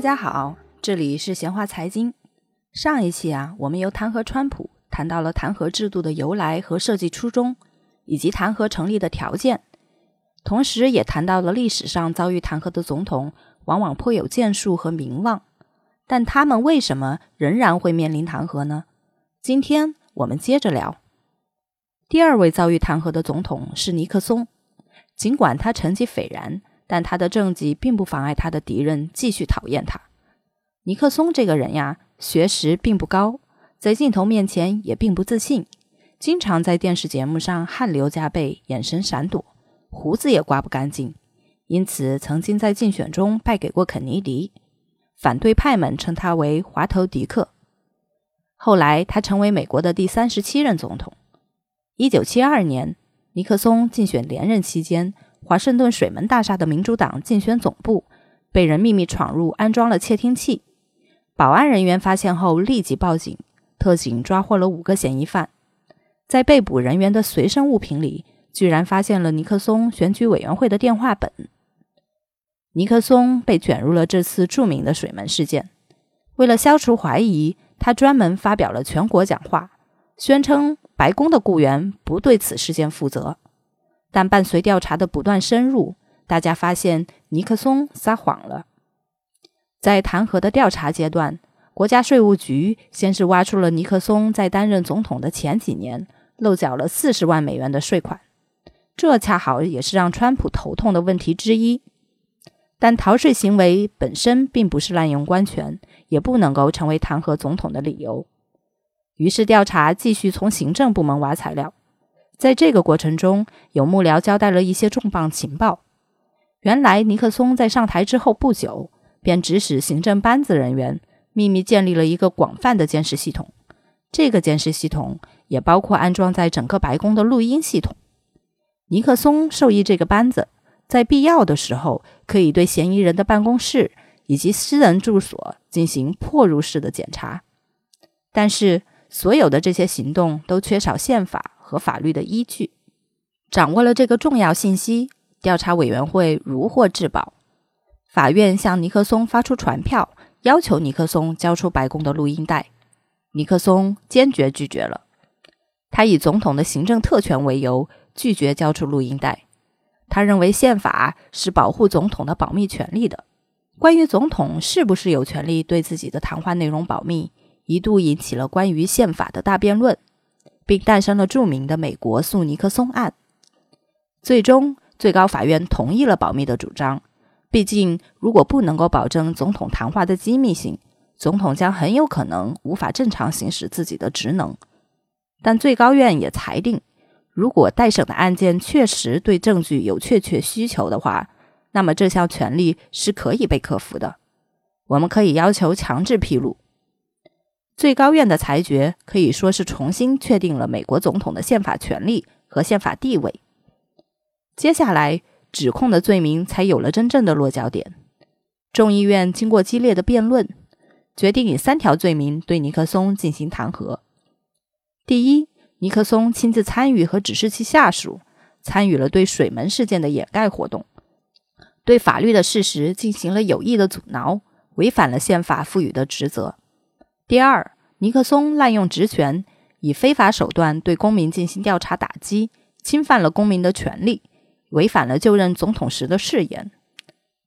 大家好，这里是闲话财经。上一期啊，我们由弹劾川普谈到了弹劾制度的由来和设计初衷，以及弹劾成立的条件，同时也谈到了历史上遭遇弹劾的总统往往颇有建树和名望，但他们为什么仍然会面临弹劾呢？今天我们接着聊。第二位遭遇弹劾的总统是尼克松，尽管他成绩斐然。但他的政绩并不妨碍他的敌人继续讨厌他。尼克松这个人呀，学识并不高，在镜头面前也并不自信，经常在电视节目上汗流浃背，眼神闪躲，胡子也刮不干净，因此曾经在竞选中败给过肯尼迪。反对派们称他为“滑头迪克”。后来他成为美国的第三十七任总统。一九七二年，尼克松竞选连任期间。华盛顿水门大厦的民主党竞选总部被人秘密闯入，安装了窃听器。保安人员发现后立即报警，特警抓获了五个嫌疑犯。在被捕人员的随身物品里，居然发现了尼克松选举委员会的电话本。尼克松被卷入了这次著名的水门事件。为了消除怀疑，他专门发表了全国讲话，宣称白宫的雇员不对此事件负责。但伴随调查的不断深入，大家发现尼克松撒谎了。在弹劾的调查阶段，国家税务局先是挖出了尼克松在担任总统的前几年漏缴了四十万美元的税款，这恰好也是让川普头痛的问题之一。但逃税行为本身并不是滥用官权，也不能够成为弹劾总统的理由。于是调查继续从行政部门挖材料。在这个过程中，有幕僚交代了一些重磅情报。原来，尼克松在上台之后不久，便指使行政班子人员秘密建立了一个广泛的监视系统。这个监视系统也包括安装在整个白宫的录音系统。尼克松授意这个班子，在必要的时候，可以对嫌疑人的办公室以及私人住所进行破入式的检查。但是，所有的这些行动都缺少宪法。和法律的依据，掌握了这个重要信息，调查委员会如获至宝。法院向尼克松发出传票，要求尼克松交出白宫的录音带。尼克松坚决拒绝了。他以总统的行政特权为由，拒绝交出录音带。他认为宪法是保护总统的保密权利的。关于总统是不是有权利对自己的谈话内容保密，一度引起了关于宪法的大辩论。并诞生了著名的美国诉尼克松案。最终，最高法院同意了保密的主张。毕竟，如果不能够保证总统谈话的机密性，总统将很有可能无法正常行使自己的职能。但最高院也裁定，如果待审的案件确实对证据有确切需求的话，那么这项权利是可以被克服的。我们可以要求强制披露。最高院的裁决可以说是重新确定了美国总统的宪法权利和宪法地位。接下来，指控的罪名才有了真正的落脚点。众议院经过激烈的辩论，决定以三条罪名对尼克松进行弹劾：第一，尼克松亲自参与和指示其下属参与了对水门事件的掩盖活动，对法律的事实进行了有意的阻挠，违反了宪法赋予的职责。第二，尼克松滥用职权，以非法手段对公民进行调查打击，侵犯了公民的权利，违反了就任总统时的誓言。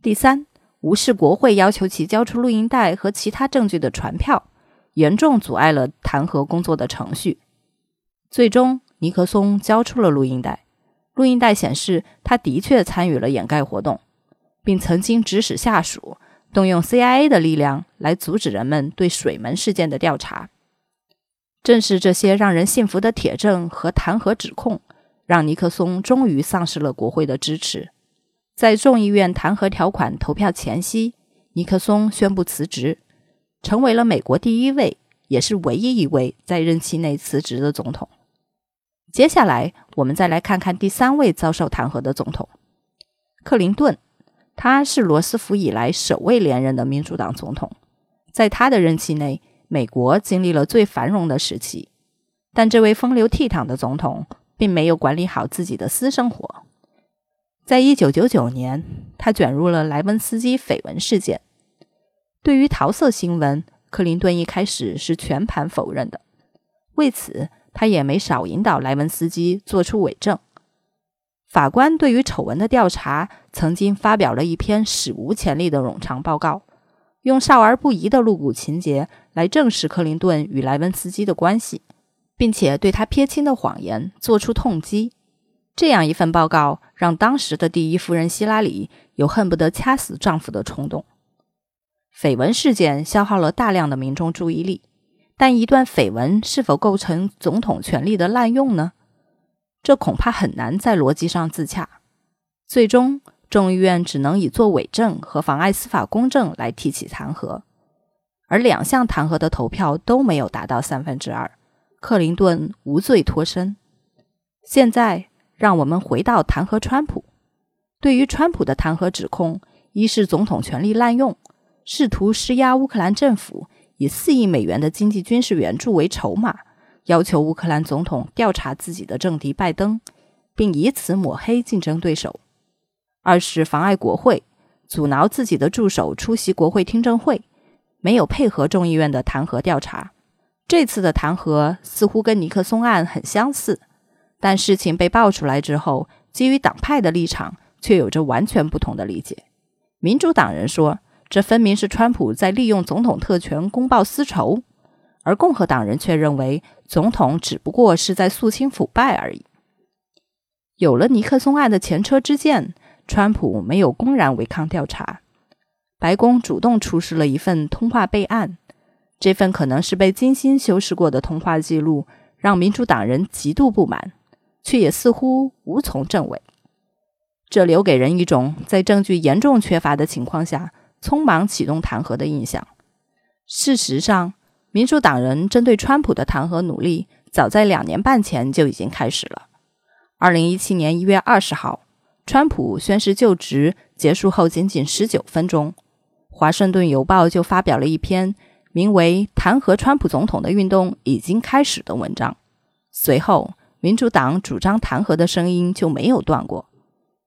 第三，无视国会要求其交出录音带和其他证据的传票，严重阻碍了弹劾工作的程序。最终，尼克松交出了录音带，录音带显示他的确参与了掩盖活动，并曾经指使下属。动用 CIA 的力量来阻止人们对水门事件的调查，正是这些让人信服的铁证和弹劾指控，让尼克松终于丧失了国会的支持。在众议院弹劾条款投票前夕，尼克松宣布辞职，成为了美国第一位也是唯一一位在任期内辞职的总统。接下来，我们再来看看第三位遭受弹劾的总统——克林顿。他是罗斯福以来首位连任的民主党总统，在他的任期内，美国经历了最繁荣的时期。但这位风流倜傥的总统并没有管理好自己的私生活。在一九九九年，他卷入了莱文斯基绯闻事件。对于桃色新闻，克林顿一开始是全盘否认的。为此，他也没少引导莱文斯基做出伪证。法官对于丑闻的调查，曾经发表了一篇史无前例的冗长报告，用少儿不宜的露骨情节来证实克林顿与莱文斯基的关系，并且对他撇清的谎言做出痛击。这样一份报告，让当时的第一夫人希拉里有恨不得掐死丈夫的冲动。绯闻事件消耗了大量的民众注意力，但一段绯闻是否构成总统权力的滥用呢？这恐怕很难在逻辑上自洽，最终众议院只能以作伪证和妨碍司法公正来提起弹劾，而两项弹劾的投票都没有达到三分之二，克林顿无罪脱身。现在让我们回到弹劾川普，对于川普的弹劾指控，一是总统权力滥用，试图施压乌克兰政府，以四亿美元的经济军事援助为筹码。要求乌克兰总统调查自己的政敌拜登，并以此抹黑竞争对手；二是妨碍国会，阻挠自己的助手出席国会听证会，没有配合众议院的弹劾调查。这次的弹劾似乎跟尼克松案很相似，但事情被爆出来之后，基于党派的立场，却有着完全不同的理解。民主党人说，这分明是川普在利用总统特权公报私仇。而共和党人却认为，总统只不过是在肃清腐败而已。有了尼克松案的前车之鉴，川普没有公然违抗调查，白宫主动出示了一份通话备案。这份可能是被精心修饰过的通话记录，让民主党人极度不满，却也似乎无从证伪。这留给人一种在证据严重缺乏的情况下匆忙启动弹劾的印象。事实上，民主党人针对川普的弹劾努力，早在两年半前就已经开始了。二零一七年一月二十号，川普宣誓就职结束后仅仅十九分钟，《华盛顿邮报》就发表了一篇名为《弹劾川普总统的运动已经开始》的文章。随后，民主党主张弹劾的声音就没有断过，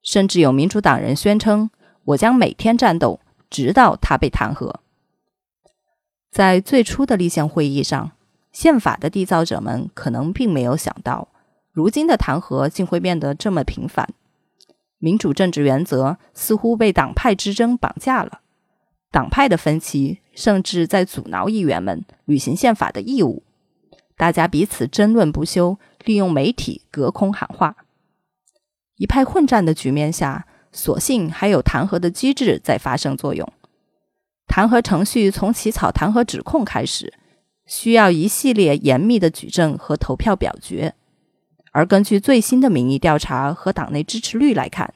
甚至有民主党人宣称：“我将每天战斗，直到他被弹劾。”在最初的立宪会议上，宪法的缔造者们可能并没有想到，如今的弹劾竟会变得这么频繁。民主政治原则似乎被党派之争绑架了，党派的分歧甚至在阻挠议员们履行宪法的义务。大家彼此争论不休，利用媒体隔空喊话。一派混战的局面下，所幸还有弹劾的机制在发生作用。弹劾程序从起草弹劾指控开始，需要一系列严密的举证和投票表决。而根据最新的民意调查和党内支持率来看，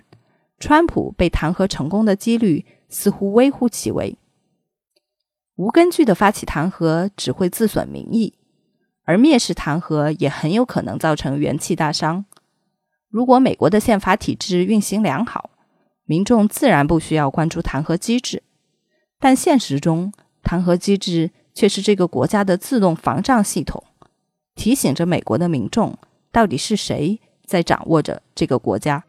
川普被弹劾成功的几率似乎微乎其微。无根据的发起弹劾只会自损民意，而蔑视弹劾也很有可能造成元气大伤。如果美国的宪法体制运行良好，民众自然不需要关注弹劾机制。但现实中，弹劾机制却是这个国家的自动防障系统，提醒着美国的民众，到底是谁在掌握着这个国家。